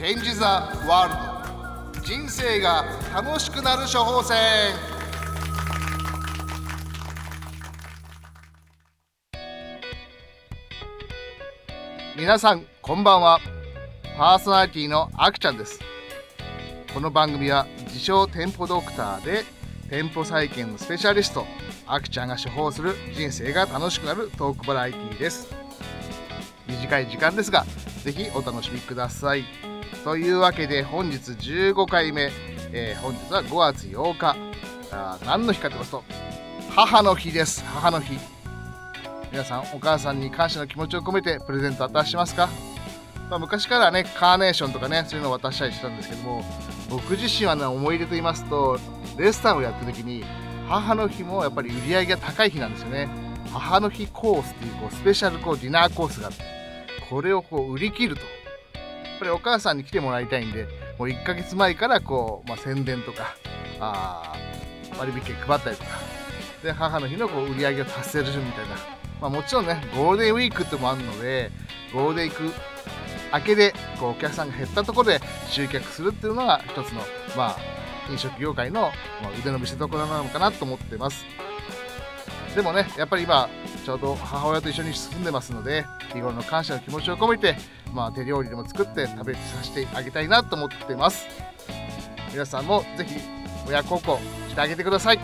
Change the World. 人生が楽しくなる処方箋。皆さんこんばんは。パーソナリティのあくちゃんです。この番組は自称店舗ドクターで店舗再建のスペシャリストあくちゃんが処方する人生が楽しくなるトークバラエティーです。短い時間ですがぜひお楽しみください。というわけで本日15回目、えー、本日は5月8日。あ何の日かと言いますと母の日です。母の日。皆さんお母さんに感謝の気持ちを込めてプレゼント渡しますか、まあ、昔からねカーネーションとかねそういうのを渡したりしたんですけども僕自身はね思い出と言いますとレストランをやった時に母の日もやっぱり売り上げが高い日なんですよね。母の日コースっていうこうスペシャルこうディナーコースがあってこれをこう売り切ると。ぱりお母さんに来てもらいたいんでもう1ヶ月前からこう、まあ、宣伝とかあ割引券配ったりとか。で母の日のこう売り上げを達成するみたいな、まあ、もちろんねゴールデンウィークってもあるのでゴールデンウィーク明けでこうお客さんが減ったところで集客するっていうのが一つの、まあ、飲食業界のま腕の見せ所なのかなと思ってます。でもねやっぱり今ちょうど母親と一緒に住んでますので日頃の感謝の気持ちを込めて、まあ、手料理でも作って食べさせてあげたいなと思っています。皆さんもぜひ親孝行してあげてください。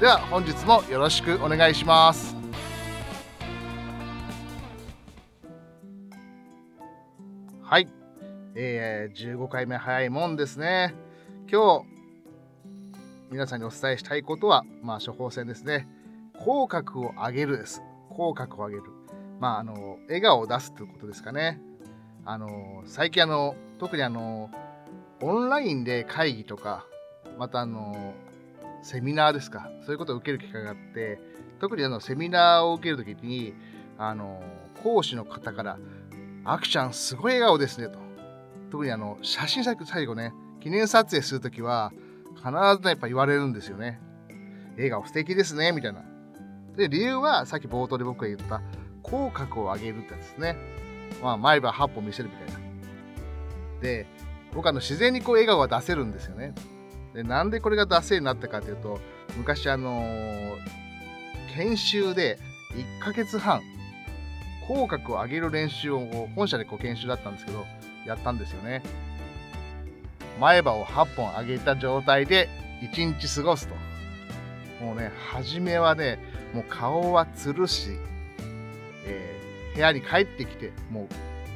では本日もよろしくお願いします。はい、えー、15回目早いもんですね。今日皆さんにお伝えしたいことは、まあ、処方箋ですね。口角を上げるです口角を上げるまああの笑顔を出すということですかねあの最近あの特にあのオンラインで会議とかまたあのセミナーですかそういうことを受ける機会があって特にあのセミナーを受けるときにあの講師の方からアクちゃんすごい笑顔ですねと。特にあの写真作最後ね、記念撮影するときは必ずやっぱ言われるんですよね。笑顔素敵ですね、みたいな。で、理由はさっき冒頭で僕が言った口角を上げるってやつですね。まあ、前歯8本見せるみたいな。で、僕あの自然にこう笑顔が出せるんですよね。で、なんでこれが出せになったかというと、昔あのー、研修で1ヶ月半口角を上げる練習を本社でこう研修だったんですけどやったんですよね前歯を8本上げた状態で1日過ごすともうね初めはねもう顔はつるし、えー、部屋に帰ってきても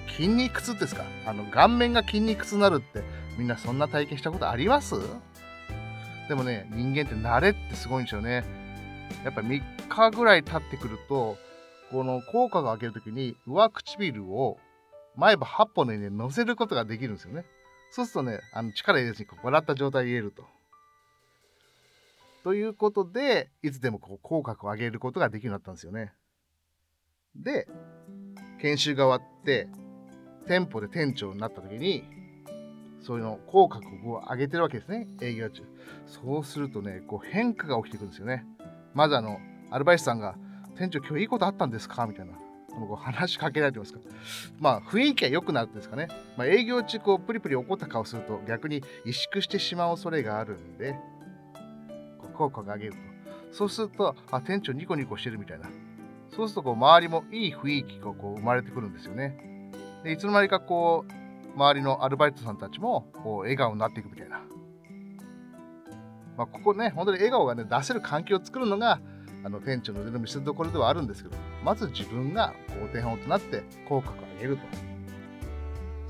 う筋肉痛ですか？あの顔面が筋肉痛になるってみんなそんな体験したことあります？でもね人間って慣れってすごいんですよねやっぱ3日ぐらい経ってくるとこの効果が開けるときに上唇を前歯8本の上に乗せることができるんですよね。そうするとね、あの力入れずにこう笑った状態で言えると。ということで、いつでもこう口角を上げることができるようになったんですよね。で、研修が終わって、店舗で店長になった時に、そういうの口角を上げてるわけですね、営業中。そうするとね、こう変化が起きてくるんですよね。まずあの、アルバイトさんが、店長今日いいことあったんですか？みたいな。こう話しかけられてますか？まあ雰囲気は良くなるんですかね。まあ、営業中こうプリプリ怒った顔すると逆に萎縮してしまう恐れがあるんで、効果を上げると。そうすると、あ、店長ニコニコしてるみたいな。そうするとこう周りもいい雰囲気がこう生まれてくるんですよね。で、いつの間にかこう、周りのアルバイトさんたちもこう笑顔になっていくみたいな。まあ、ここね、本当に笑顔がね、出せる環境を作るのが、あの店長の腕の見せ所ではあるんですけどまず自分がこう手本となって口角を上げると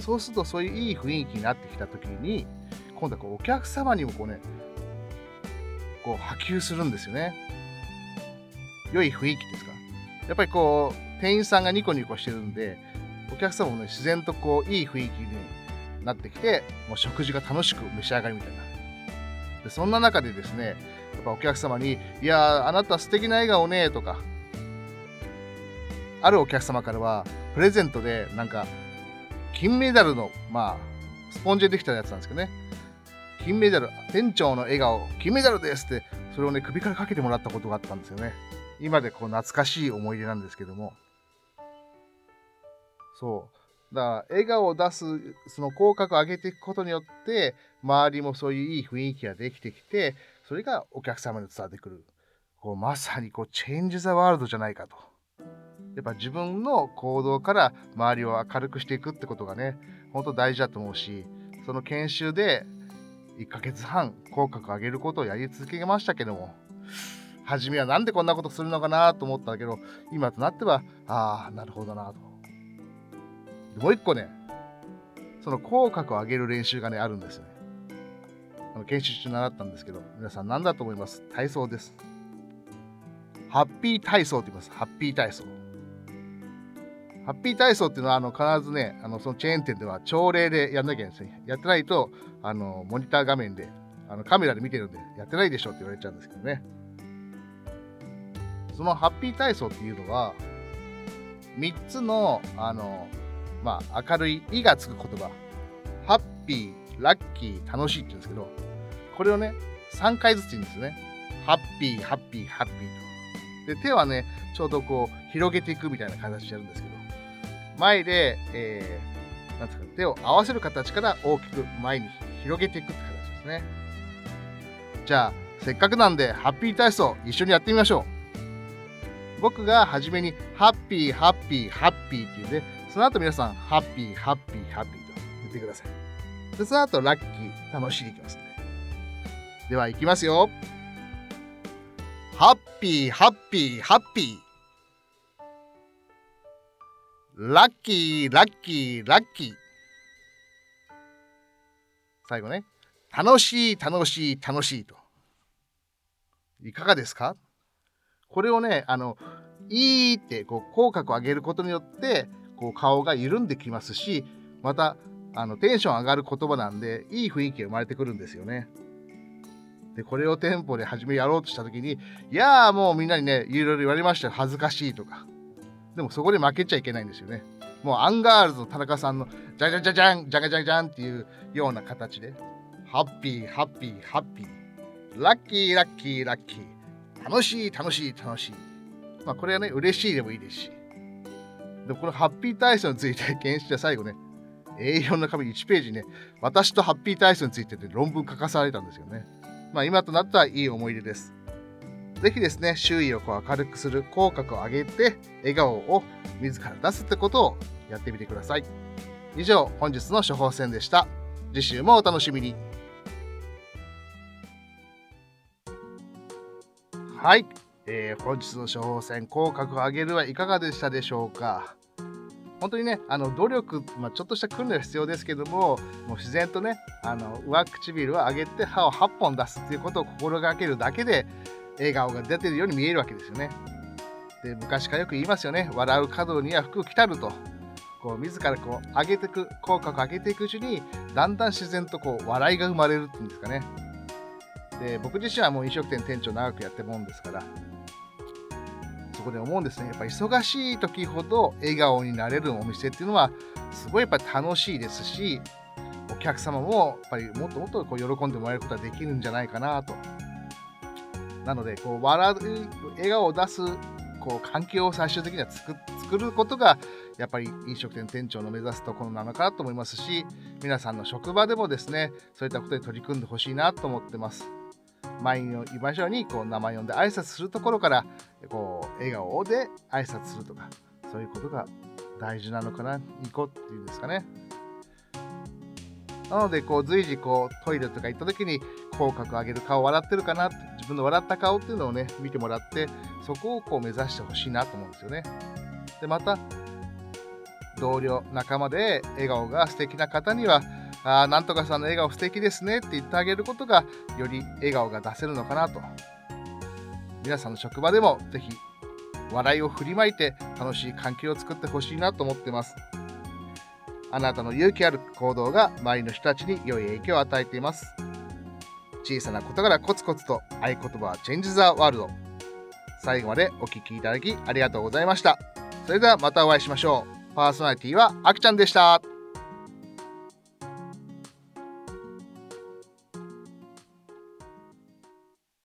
そうするとそういういい雰囲気になってきた時に今度はこうお客様にもこうねこう波及するんですよね。良い雰囲気ですか。やっぱりこう店員さんがニコニコしてるんでお客様もね自然とこういい雰囲気になってきてもう食事が楽しく召し上がるみたいな。でそんな中でですねやっぱお客様に「いやあなた素敵な笑顔ね」とかあるお客様からはプレゼントでなんか金メダルのまあスポンジでできたやつなんですけどね。金メダル店長の笑顔金メダルですってそれをね首からかけてもらったことがあったんですよね。今でこう懐かしい思い出なんですけども。そう。だから笑顔を出すその口角を上げていくことによって周りもそういういい雰囲気ができてきてそれがお客様に伝わってくる。こうまさにこうチェンジ・ザ・ワールドじゃないかと。やっぱ自分の行動から周りを明るくしていくってことがね本当大事だと思うしその研修で1ヶ月半口角上げることをやり続けましたけども初めはなんでこんなことするのかなと思ったけど今となってはああなるほどなと。もう一個ねその口角を上げる練習がねあるんですよね。あの研修中習ったんですけど皆さん何だと思います？体操です。ハッピー体操って言います。ハッピー体操。ハッピー体操っていうのはあの必ずねあのそのチェーン店では朝礼でやんなきゃいけないんですねやってないとあのモニター画面であのカメラで見てるんでやってないでしょって言われちゃうんですけどね。そのハッピー体操っていうのは3つのあのまあ、明るい「い」がつく言葉。ハッピーラッキー楽しいって言うんですけどこれをね3回ずつ言うんですね。ハッピーハッピーハッピーと。で手はねちょうどこう広げていくみたいな形でやるんですけど前で、えー、なんですか手を合わせる形から大きく前に広げていくって形ですねじゃあせっかくなんでハッピー体操一緒にやってみましょう僕が初めにハッピーハッピーハッピーっていうねその後皆さん、ハッピー、ハッピー、ハッピーと言ってください。で、その後、ラッキー、楽しいでいきますね。では、いきますよ。ハッピー、ハッピー、ハッピー。ラッキー、ラッキー、ラッキー。最後ね。楽しい、楽しい、楽しいと。いかがですか？これをね、あの、いいってこう口角を上げることによってこう顔が緩んできますしまたあのテンション上がる言葉なんでいい雰囲気が生まれてくるんですよね。でこれを店舗で初めやろうとした時にいやーもうみんなにねいろいろ言われましたよ恥ずかしいとかでもそこで負けちゃいけないんですよね。もうアンガールズの田中さんのじゃじゃじゃじゃんじゃがじゃじゃんっていうような形で。ハッピーハッピーハッピー。ラッキーラッキーラッキー。楽しい楽しい楽しい。まあこれはね嬉しいでもいいですし。でこのハッピー体操について研修で最後ね A4 の紙1ページね私とハッピー体操についてで論文書かされたんですよね。まあ今となったらいい思い出です。ぜひですね周囲をこう明るくする口角を上げて笑顔を自ら出すってことをやってみてください。以上本日の処方箋でした。次週もお楽しみに。はい。えー、本日の処方箋口角を上げるはいかがでしたでしょうか。本当にねあの努力、まあ、ちょっとした訓練は必要ですけどももう自然とねあの上唇を上げて歯を8本出すっていうことを心がけるだけで笑顔が出てるように見えるわけですよね。で昔からよく言いますよね。笑う角には服を着たると。こう自らこう上げていく口角を上げていくうちにだんだん自然とこう笑いが生まれるっていうんですかね。で僕自身はもう飲食店店長長くやってもんですから。そこで思うんですね。やっぱ忙しい時ほど笑顔になれるお店っていうのはすごいやっぱ楽しいですしお客様もやっぱりもっともっとこう喜んでもらえることができるんじゃないかなとなのでこう笑う笑顔を出すこう環境を最終的には作作ることがやっぱり飲食店店長の目指すところなのかなと思いますし皆さんの職場でもですねそういったことに取り組んでほしいなと思ってます。前に言いましょうにこう名前呼んで挨拶するところからこう笑顔で挨拶するとかそういうことが大事なのかなニコっていうんですかねなのでこう随時こうトイレとか行った時に口角上げる顔笑ってるかなって自分の笑った顔っていうのをね見てもらってそこをこう目指してほしいなと思うんですよね。でまた同僚仲間で笑顔が素敵な方にはあなんとかさんの笑顔素敵ですねって言ってあげることがより笑顔が出せるのかなと。皆さんの職場でもぜひ笑いを振りまいて楽しい環境を作ってほしいなと思ってます。あなたの勇気ある行動が周りの人たちに良い影響を与えています。小さなことからコツコツと合言葉はチェンジ・ザ・ワールド。最後までお聴きいただきありがとうございました。それではまたお会いしましょう。パーソナリティはあきちゃんでした。